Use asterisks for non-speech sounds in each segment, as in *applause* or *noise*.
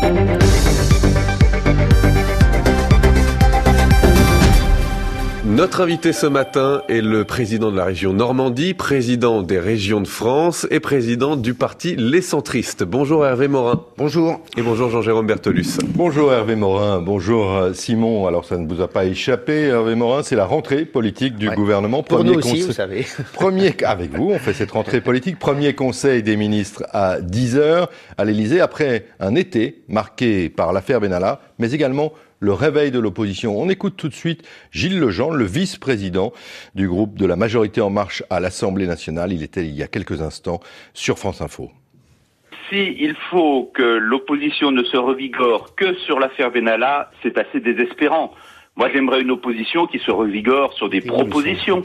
Thank you. Notre invité ce matin est le président de la région Normandie, président des régions de France et président du parti Les Centristes. Bonjour Hervé Morin. Bonjour. Et bonjour Jean-Jérôme Bertolus. Bonjour Hervé Morin, bonjour euh, Simon. Alors ça ne vous a pas échappé, Hervé Morin, c'est la rentrée politique du gouvernement. Pour premier nous aussi, vous savez. *laughs* Premier, avec vous, on fait cette rentrée politique. Premier conseil des ministres à 10h à l'Elysée après un été marqué par l'affaire Benalla, mais également le réveil de l'opposition. On écoute tout de suite Gilles Lejean, le vice-président du groupe de la majorité en marche à l'Assemblée nationale. Il était il y a quelques instants sur France Info. Si il faut que l'opposition ne se revigore que sur l'affaire Benalla, c'est assez désespérant. Moi, j'aimerais une opposition qui se revigore sur des propositions.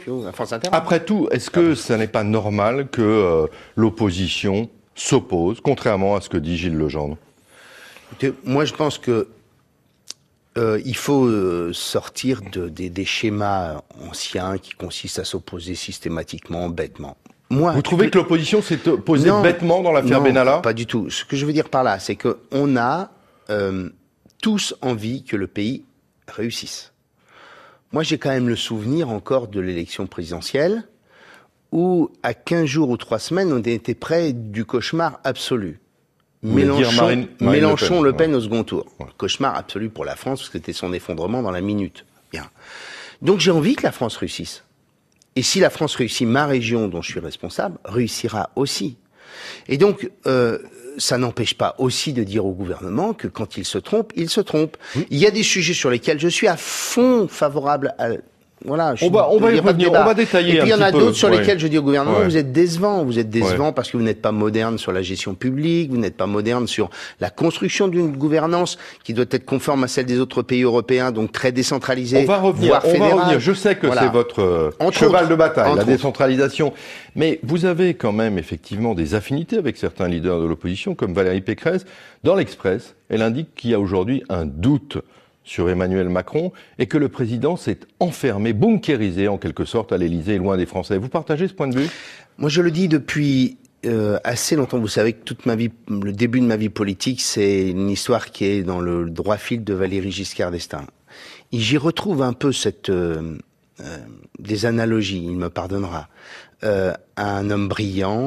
Après tout, est-ce que ça n'est pas normal que euh, l'opposition s'oppose, contrairement à ce que dit Gilles Legendre Moi, je pense que euh, il faut euh, sortir de, des schémas anciens qui consistent à s'opposer systématiquement, bêtement. Moi, Vous trouvez que l'opposition s'est opposée bêtement dans l'affaire Benalla Pas du tout. Ce que je veux dire par là, c'est qu'on a euh, tous envie que le pays réussisse. Moi, j'ai quand même le souvenir encore de l'élection présidentielle où, à 15 jours ou 3 semaines, on était près du cauchemar absolu. Mélenchon, Mélenchon Le Pen, au second tour. Cauchemar absolu pour la France, parce que c'était son effondrement dans la minute. Bien. Donc j'ai envie que la France réussisse. Et si la France réussit, ma région dont je suis responsable réussira aussi. Et donc, euh, ça n'empêche pas aussi de dire au gouvernement que quand il se trompe, il se trompe. Il y a des sujets sur lesquels je suis à fond favorable à voilà, on va, on va y revenir, on va détailler. Et puis il y en a d'autres sur lesquels je dis au gouvernement, vous êtes décevant, vous êtes décevant parce que vous n'êtes pas moderne sur la gestion publique, vous n'êtes pas moderne sur la construction d'une gouvernance qui doit être conforme à celle des autres pays européens, donc très décentralisée. On va revenir, on va revenir. Je sais que c'est votre euh, cheval de bataille, la décentralisation. Mais vous avez quand même effectivement des affinités avec certains leaders de l'opposition, comme Valérie Pécresse. Dans l'Express, elle indique qu'il y a aujourd'hui un doute sur Emmanuel Macron et que le président s'est enfermé, bunkérisé en quelque sorte à l'Élysée, loin des Français. Vous partagez ce point de vue? Moi, je le dis depuis euh, assez longtemps. Vous savez que toute ma vie, le début de ma vie politique, c'est une histoire qui est dans le droit fil de Valéry Giscard d'Estaing. Et j'y retrouve un peu cette euh, euh, des analogies. Il me pardonnera. un homme brillant,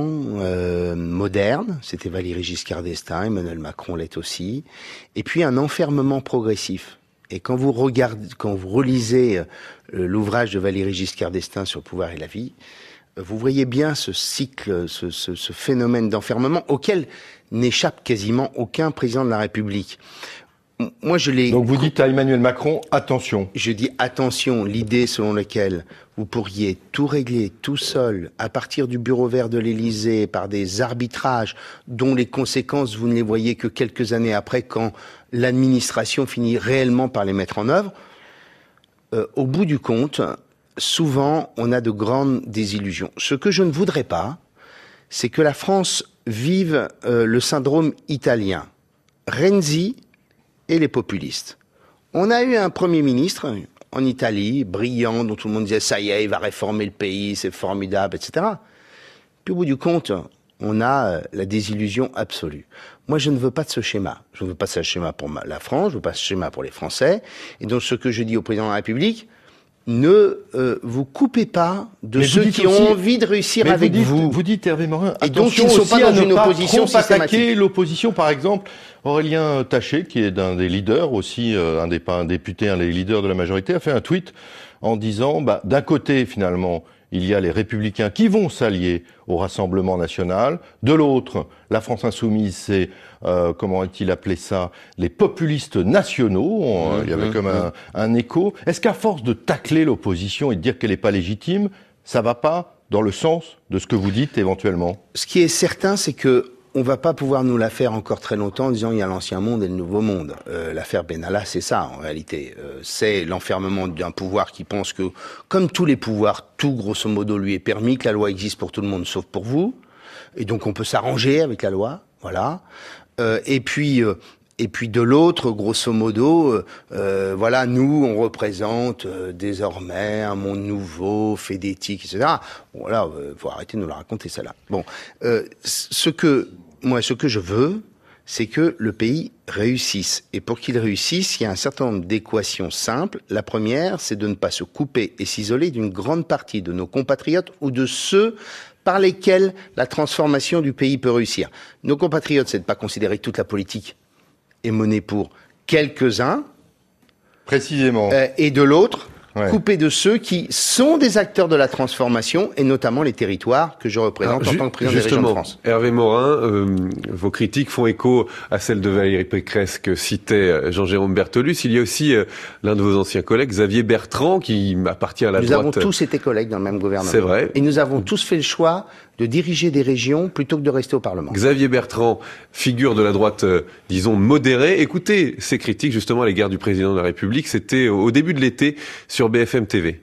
moderne, c'était Valéry Giscard d'Estaing, Emmanuel Macron l'est aussi, et puis un enfermement progressif. Et quand vous regardez, quand vous relisez euh, l'ouvrage de Valéry Giscard d'Estaing sur le pouvoir et la vie, euh, vous voyez bien ce cycle, ce, ce, ce phénomène d'enfermement auquel n'échappe quasiment aucun président de la République. Moi, je l'ai. Donc vous dites à Emmanuel Macron, attention. Je dis attention, l'idée selon laquelle vous pourriez tout régler tout seul à partir du bureau vert de l'Élysée par des arbitrages dont les conséquences vous ne les voyez que quelques années après quand l'administration finit réellement par les mettre en œuvre. Euh, au bout du compte, souvent on a de grandes désillusions. Ce que je ne voudrais pas, c'est que la France vive euh, le syndrome italien. Renzi et les populistes. On a eu un Premier ministre en Italie, brillant, dont tout le monde disait ça y est, il va réformer le pays, c'est formidable, etc. Puis au bout du compte, on a euh, la désillusion absolue. Moi, je ne veux pas de ce schéma. Je ne veux pas de ce schéma pour la France, je ne veux pas de ce schéma pour les Français. Et donc, ce que je dis au président de la République, ne euh, vous coupez pas de ceux qui ont envie de réussir avec vous, vous. dites Hervé Morin, et donc ils ne sont pas dans une opposition attaquer l'opposition, par exemple. Aurélien Taché, qui est d'un des leaders aussi, euh, un des pas un député, un des leaders de la majorité, a fait un tweet en disant, bah, d'un côté finalement, il y a les républicains qui vont s'allier au Rassemblement national. De l'autre, la France insoumise, c'est, euh, comment est-il appelé ça, les populistes nationaux. Mmh, il y avait mmh, comme un, mmh. un écho. Est-ce qu'à force de tacler l'opposition et de dire qu'elle n'est pas légitime, ça va pas dans le sens de ce que vous dites éventuellement? Ce qui est certain, c'est que on va pas pouvoir nous la faire encore très longtemps en disant il y a l'ancien monde et le nouveau monde. Euh, L'affaire Benalla, c'est ça en réalité. Euh, c'est l'enfermement d'un pouvoir qui pense que, comme tous les pouvoirs, tout grosso modo lui est permis, que la loi existe pour tout le monde sauf pour vous. Et donc on peut s'arranger avec la loi, voilà. Euh, et puis euh, et puis de l'autre, grosso modo, euh, euh, voilà, nous, on représente euh, désormais un monde nouveau, fait d'éthique, etc. Voilà, euh, faut arrêter de nous la raconter, celle-là. Bon, ce que moi, ce que je veux, c'est que le pays réussisse. Et pour qu'il réussisse, il y a un certain nombre d'équations simples. La première, c'est de ne pas se couper et s'isoler d'une grande partie de nos compatriotes ou de ceux par lesquels la transformation du pays peut réussir. Nos compatriotes, c'est de ne pas considérer que toute la politique est menée pour quelques-uns. Précisément. Euh, et de l'autre, coupé de ceux qui sont des acteurs de la transformation et notamment les territoires que je représente en tant que président des régions de France. Hervé Morin, euh, vos critiques font écho à celles de Valérie Pécresse que citait euh, Jean-Jérôme Bertolus. Il y a aussi euh, l'un de vos anciens collègues, Xavier Bertrand, qui appartient à la nous droite. Nous avons tous été collègues dans le même gouvernement. C'est vrai. Et nous avons tous fait le choix de diriger des régions plutôt que de rester au Parlement. Xavier Bertrand, figure de la droite, disons, modérée. Écoutez ces critiques justement à l'égard du président de la République. C'était au début de l'été sur BFM TV.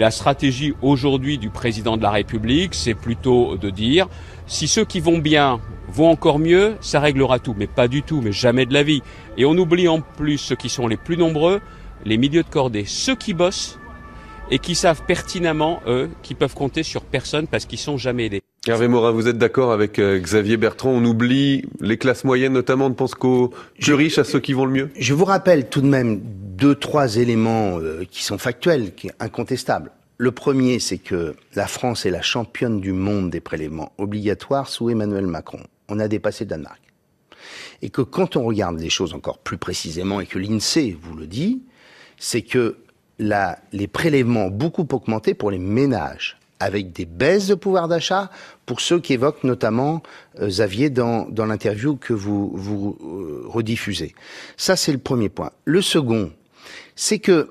La stratégie aujourd'hui du président de la République, c'est plutôt de dire si ceux qui vont bien vont encore mieux, ça réglera tout. Mais pas du tout, mais jamais de la vie. Et on oublie en plus ceux qui sont les plus nombreux, les milieux de cordée, ceux qui bossent et qui savent pertinemment, eux, qu'ils peuvent compter sur personne parce qu'ils sont jamais aidés. Hervé Morin, vous êtes d'accord avec euh, Xavier Bertrand? On oublie les classes moyennes, notamment, on ne pense qu'aux plus riches, à ceux qui vont le mieux? Je vous rappelle tout de même deux, trois éléments euh, qui sont factuels, qui sont incontestables. Le premier, c'est que la France est la championne du monde des prélèvements obligatoires sous Emmanuel Macron. On a dépassé le Danemark. Et que quand on regarde les choses encore plus précisément, et que l'INSEE vous le dit, c'est que la, les prélèvements ont beaucoup augmenté pour les ménages avec des baisses de pouvoir d'achat pour ceux qui évoquent notamment euh, Xavier dans, l'interview que vous, vous euh, rediffusez. Ça, c'est le premier point. Le second, c'est que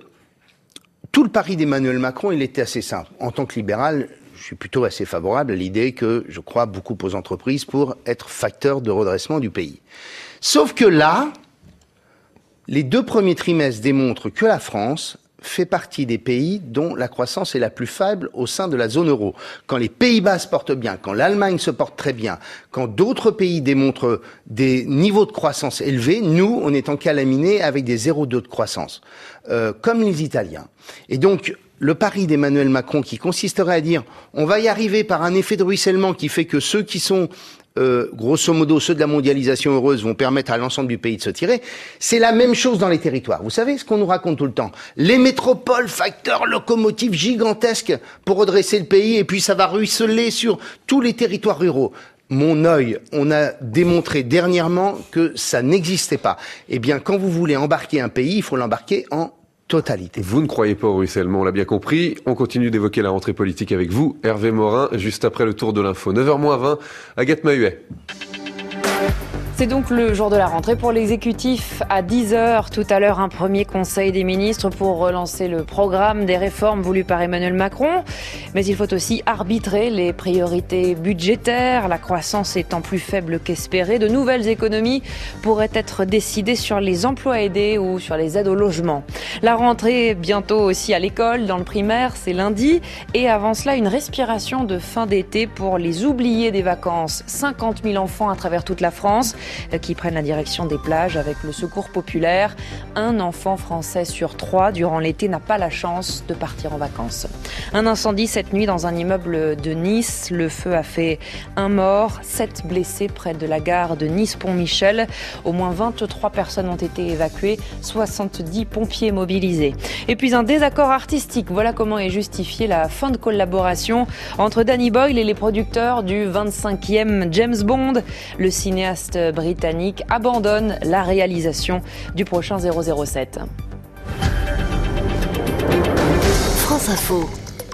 tout le pari d'Emmanuel Macron, il était assez simple. En tant que libéral, je suis plutôt assez favorable à l'idée que je crois beaucoup aux entreprises pour être facteur de redressement du pays. Sauf que là, les deux premiers trimestres démontrent que la France fait partie des pays dont la croissance est la plus faible au sein de la zone euro. Quand les Pays-Bas se portent bien, quand l'Allemagne se porte très bien, quand d'autres pays démontrent des niveaux de croissance élevés, nous, on est en calaminé avec des 0,2 de croissance, euh, comme les Italiens. Et donc, le pari d'Emmanuel Macron qui consisterait à dire on va y arriver par un effet de ruissellement qui fait que ceux qui sont euh, grosso modo, ceux de la mondialisation heureuse vont permettre à l'ensemble du pays de se tirer. C'est la même chose dans les territoires. Vous savez ce qu'on nous raconte tout le temps Les métropoles, facteurs locomotives gigantesques pour redresser le pays, et puis ça va ruisseler sur tous les territoires ruraux mon œil, on a démontré dernièrement que ça n'existait pas. Eh bien, quand vous voulez embarquer un pays, il faut l'embarquer en Vous ne croyez pas au ruissellement, on l'a bien compris. On continue d'évoquer la rentrée politique avec vous, Hervé Morin, juste après le tour de l'info. 9h20, Agathe Mahuet. C'est donc le jour de la rentrée pour l'exécutif. À 10h, tout à l'heure, un premier conseil des ministres pour relancer le programme des réformes voulues par Emmanuel Macron. Mais il faut aussi arbitrer les priorités budgétaires. La croissance étant plus faible qu'espérée, de nouvelles économies pourraient être décidées sur les emplois aidés ou sur les aides au logement. La rentrée bientôt aussi à l'école, dans le primaire, c'est lundi. Et avant cela, une respiration de fin d'été pour les oubliés des vacances. 50 000 enfants à travers toute la France qui prennent la direction des plages avec le secours populaire. Un enfant français sur trois durant l'été n'a pas la chance de partir en vacances. Un incendie cette nuit dans un immeuble de Nice. Le feu a fait un mort, sept blessés près de la gare de Nice-Pont-Michel. Au moins 23 personnes ont été évacuées, 70 pompiers mobilisés. Et puis un désaccord artistique. Voilà comment est justifiée la fin de collaboration entre Danny Boyle et les producteurs du 25e James Bond. Le cinéaste britannique abandonne la réalisation du prochain 007. France Info.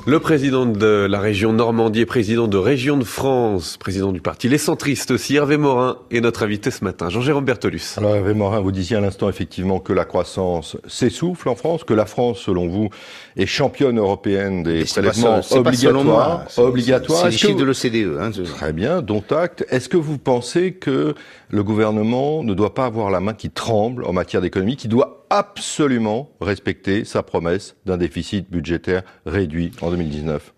Le président de la région Normandie et président de Région de France, président du parti Les Centristes aussi, Hervé Morin est notre invité ce matin. Jean-Jérôme Bertolus. Alors Hervé Morin, vous disiez à l'instant effectivement que la croissance s'essouffle en France, que la France, selon vous, est championne européenne des prélèvements obligatoires. obligatoires. C'est les chiffres de l'OCDE. Hein, Très bien, dont acte. Est-ce que vous pensez que le gouvernement ne doit pas avoir la main qui tremble en matière d'économie, qui doit absolument respecter sa promesse d'un déficit budgétaire réduit en 2019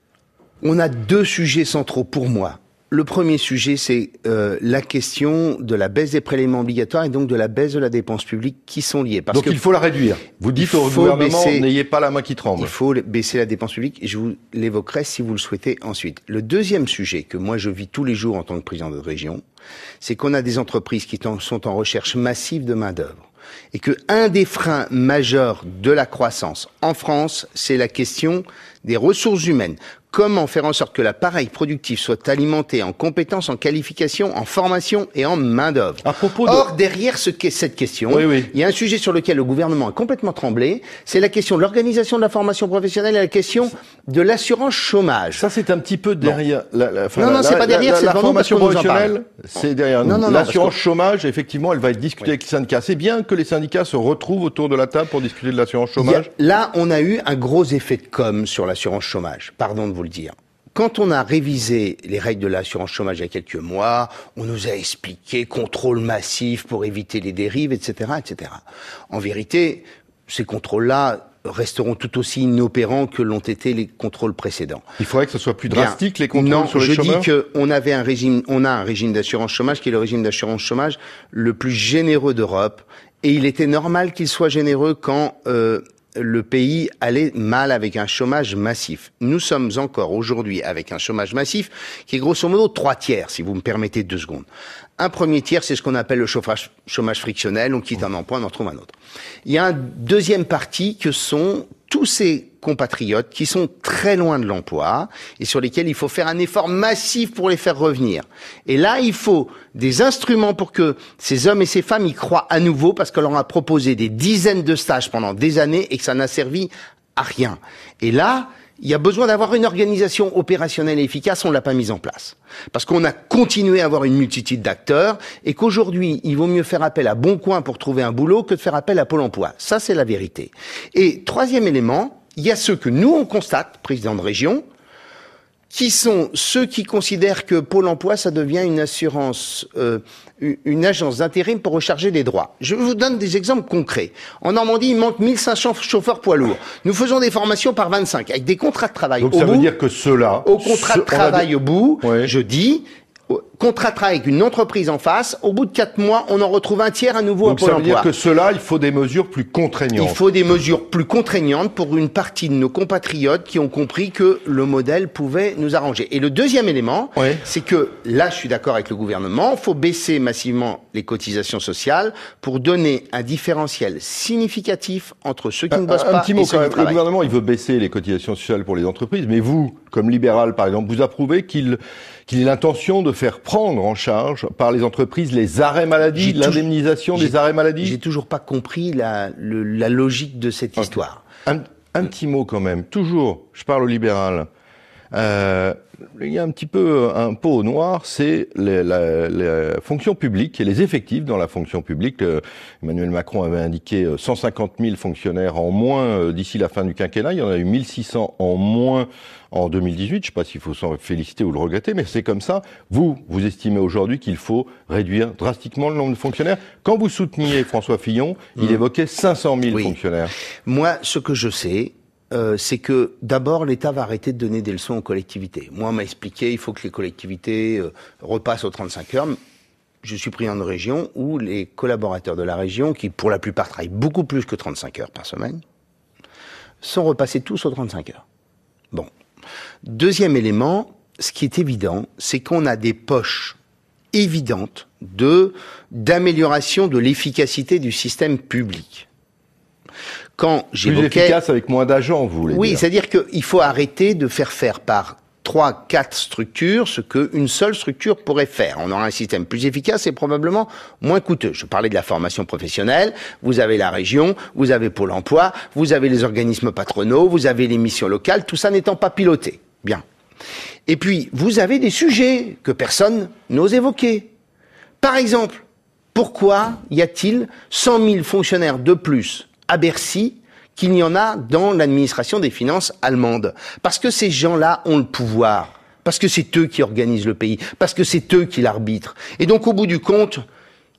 On a deux sujets centraux pour moi. le premier sujet, c'est euh, la question de la baisse des prélèvements obligatoires et donc de la baisse de la dépense publique qui sont liées. Parce donc il faut la réduire. Vous dites au gouvernement, n'ayez pas la main qui tremble. Il faut baisser la dépense publique je vous l'évoquerai si vous le souhaitez ensuite. Le deuxième sujet que moi je vis tous les jours en tant que président de région, c'est qu'on a des entreprises qui sont en recherche massive de main d'œuvre et que un des freins majeurs de la croissance en France, c'est la question des ressources humaines. Comment faire en sorte que l'appareil productif soit alimenté en compétences, en qualifications, en formation et en main-d'œuvre Or, derrière ce cette question, il y a un sujet sur lequel le gouvernement a complètement tremblé, c'est la question de l'organisation de la formation professionnelle et la question de l'assurance chômage. Ça, c'est un petit peu derrière la, la, Non, non, c'est pas derrière, c'est la, formation professionnelle, c'est derrière nous. L'assurance chômage, effectivement, elle va être discutée avec les syndicats. C'est bien que les syndicats se retrouvent autour de la table pour discuter de l'assurance chômage. là, on a eu un gros effet de com sur l'assurance chômage. Pardon de vous dire. Quand on a révisé les règles de l'assurance chômage il y a quelques mois, on nous a expliqué contrôle massif pour éviter les dérives, etc., etc. En vérité, ces contrôles-là resteront tout aussi inopérants que l'ont été les contrôles précédents. Il faudrait que ce soit plus drastique les contrôles sur les je dis qu'on avait un régime, on a un régime d'assurance chômage qui est le régime d'assurance chômage le plus généreux d'Europe, et il était normal qu'il soit généreux quand euh, le pays allait mal avec un chômage massif. Nous sommes encore aujourd'hui avec un chômage massif qui est grosso modo trois tiers, si vous me permettez deux secondes. Un premier tiers, c'est ce qu'on appelle le chômage frictionnel. On quitte un emploi, on en trouve un autre. Il y a une deuxième partie que sont tous ces compatriotes qui sont très loin de l'emploi et sur lesquels il faut faire un effort massif pour les faire revenir. Et là, il faut des instruments pour que ces hommes et ces femmes y croient à nouveau parce qu'on leur a proposé des dizaines de stages pendant des années et que ça n'a servi à rien. Et là, il y a besoin d'avoir une organisation opérationnelle et efficace, on l'a pas mise en place. Parce qu'on a continué à avoir une multitude d'acteurs et qu'aujourd'hui, il vaut mieux faire appel à Boncoin pour trouver un boulot que de faire appel à Pôle emploi. Ça, c'est la vérité. Et troisième élément, il y a ceux que nous, on constate, président de région, qui sont ceux qui considèrent que Pôle emploi, ça devient une assurance, euh, une agence d'intérim pour recharger des droits. Je vous donne des exemples concrets. En Normandie, il manque 1500 chauffeurs poids lourds. Nous faisons des formations par 25, avec des contrats de travail Donc au ça veut dire que ceux-là... Au contrat de travail au bout, je dis, contrat avec une entreprise en face, au bout de quatre mois, on en retrouve un tiers à nouveau Donc à Pôle ça veut dire que cela, il faut des mesures plus contraignantes. Il faut des mesures plus contraignantes pour une partie de nos compatriotes qui ont compris que le modèle pouvait nous arranger. Et le deuxième élément, c'est que là, je suis d'accord avec le gouvernement, il faut baisser massivement les cotisations sociales pour donner un différentiel significatif entre ceux qui ne bossent pas et ceux qui Le gouvernement, il veut baisser les cotisations sociales pour les entreprises, mais vous, comme libéral par exemple, vous approuvez qu'il qu'il ait l'intention de faire prendre en charge par les entreprises les arrêts maladie, l'indemnisation des arrêts maladie J'ai toujours pas compris la, la logique de cette histoire. Un, un, petit mot quand même. Toujours, je parle au libéral. Euh, il y a un petit peu un pot au noir, c'est la, la, fonction publique et les effectifs dans la fonction publique. Euh, Emmanuel Macron avait indiqué 150 euh, 000 fonctionnaires en moins euh, d'ici la fin du quinquennat. Il y en a eu 1600 en moins en 2018. Je ne sais pas s'il faut s'en féliciter ou le regretter, mais c'est comme ça. Vous, vous estimez aujourd'hui qu'il faut réduire drastiquement le nombre de fonctionnaires. Quand vous souteniez François Fillon, il mmh. évoquait 500 000 fonctionnaires. Moi, ce que je sais, euh, c'est que d'abord l'État va arrêter de donner des leçons aux collectivités. Moi, on m'a expliqué, il faut que les collectivités euh, repassent aux 35 heures. Je suis président de région où les collaborateurs de la région, qui pour la plupart travaillent beaucoup plus que 35 heures par semaine, sont repassés tous aux 35 heures. Bon. Deuxième élément, ce qui est évident, c'est qu'on a des poches évidentes de d'amélioration de l'efficacité du système public quand j'évoquais... Plus efficace avec moins d'agents, vous voulez Oui, c'est-à-dire qu'il faut arrêter de faire faire par trois, quatre structures ce qu'une seule structure pourrait faire. On aura un système plus efficace et probablement moins coûteux. Je parlais de la formation professionnelle, vous avez la région, vous avez Pôle emploi, vous avez les organismes patronaux, vous avez les missions locales, tout ça n'étant pas piloté. Bien. Et puis, vous avez des sujets que personne n'ose évoquer. Par exemple, pourquoi y a-t-il 100 000 fonctionnaires de plus à Bercy qu'il n'y en a dans l'administration des finances allemande. Parce que ces gens-là ont le pouvoir. Parce que c'est eux qui organisent le pays. Parce que c'est eux qui l'arbitrent. Et donc, au bout du compte,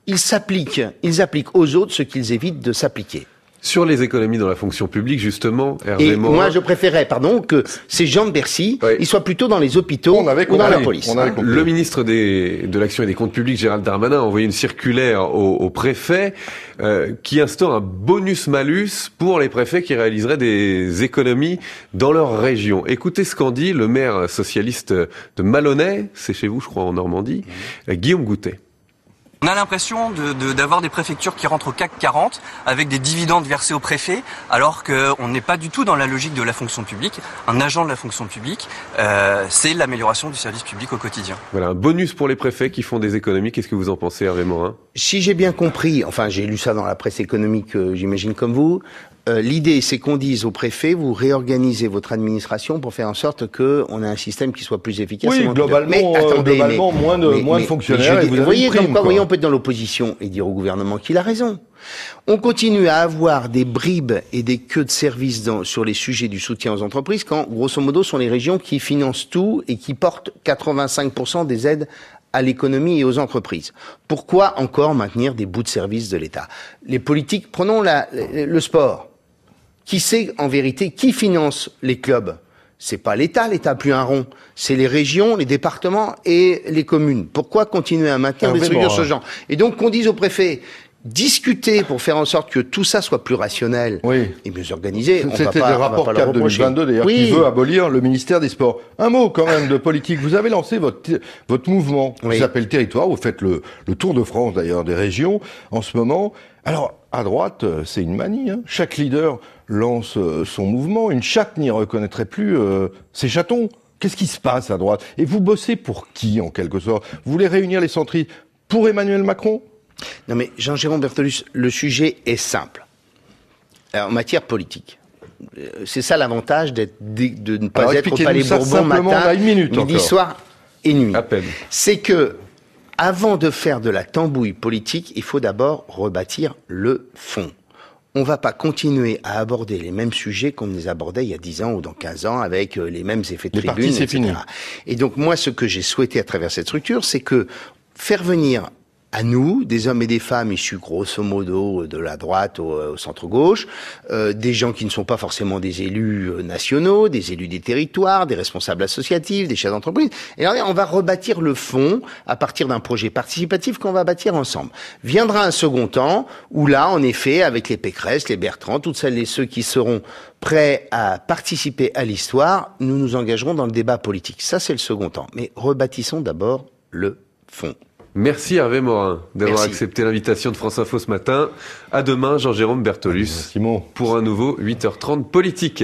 ils s'appliquent, ils appliquent aux autres ce qu'ils évitent de s'appliquer. Sur les économies dans la fonction publique, justement, Hervé Et moi, je préférais, pardon, que ces gens de Bercy, ils soient plutôt dans les hôpitaux ou dans la police. le ministre des, de l'Action et des Comptes Publics, Gérald Darmanin, a envoyé une circulaire au, au préfet euh, qui instaure un bonus-malus pour les préfets qui réaliseraient des économies dans leur région. Écoutez ce qu'en dit le maire socialiste de Malonnet, c'est chez vous, je crois, en Normandie, mmh. Guillaume Goutet. On a l'impression d'avoir des préfectures qui rentrent au CAC 40 avec des dividendes versés aux préfets, alors qu'on n'est pas du tout dans la logique de la fonction publique. Un agent de la fonction publique, euh, c'est l'amélioration du service public au quotidien. Voilà, un bonus pour les préfets qui font des économies. Qu'est-ce que vous en pensez, Hervé Morin? Si j'ai bien compris, enfin j'ai lu ça dans la presse économique, euh, j'imagine comme vous, euh, l'idée, c'est qu'on dise au préfet, vous réorganisez votre administration pour faire en sorte qu'on ait un système qui soit plus efficace. Oui, globalement, mais, euh, attendez, globalement moins de, moins de fonctionnaires. vous, voyez, comme quoi, voyez, on peut être dans l'opposition et dire au gouvernement qu'il a raison. On continue à avoir des bribes et des queues de services dans, sur les sujets du soutien aux entreprises quand, grosso modo, sont les régions qui financent tout et qui portent 85% des aides à l'économie et aux entreprises. Pourquoi encore maintenir des bouts de service de l'État? Les politiques, prenons la, le sport. Qui sait en vérité qui finance les clubs? C'est pas l'État, l'État plus un rond. C'est les régions, les départements et les communes. Pourquoi continuer à maintenir des structures ce genre? Et donc qu'on dise au préfet, discuter pour faire en sorte que tout ça soit plus rationnel et mieux organisé. C'était le rapport CAP 2022 d'ailleurs qui veut abolir le ministère des Sports. Un mot quand même de politique. Vous avez lancé votre votre mouvement qui s'appelle Territoire. Vous faites le, le Tour de France d'ailleurs des régions en ce moment. Alors à droite, euh, c'est une manie. Hein. Chaque leader lance euh, son mouvement. Une chatte n'y reconnaîtrait plus euh, ses chatons. Qu'est-ce qui se passe à droite? Et vous bossez pour qui, en quelque sorte? Vous voulez réunir les centristes pour Emmanuel Macron? Non mais Jean-Jérôme Bertolus, le sujet est simple. en matière politique, c'est ça l'avantage de, de, ne pas être au Palais Bourbon matin, midi, soir et nuit. C'est que avant de faire de la tambouille politique, il faut d'abord rebâtir le fond. On ne va pas continuer à aborder les mêmes sujets qu'on les abordait il y a 10 ans ou dans 15 ans avec euh, les mêmes effets de tribune, etc. Et donc moi, ce que j'ai souhaité à travers cette structure, c'est que faire venir à nous, des hommes et des femmes issus grosso modo de la droite au, euh, centre-gauche, euh, des gens qui ne sont pas forcément des élus euh, nationaux, des élus des territoires, des responsables associatifs, des chefs d'entreprise. Et on va rebâtir le fond à partir d'un projet participatif qu'on va bâtir ensemble. Viendra un second temps où là, en effet, avec les Pécresse, les Bertrand, toutes celles et ceux qui seront prêts à participer à l'histoire, nous nous engagerons dans le débat politique. Ça, c'est le second temps. Mais rebâtissons d'abord le fond. Merci Hervé Morin d'avoir accepté l'invitation de France Info ce matin. À demain, Jean-Jérôme Bertolus. Pour un nouveau 8h30 politique.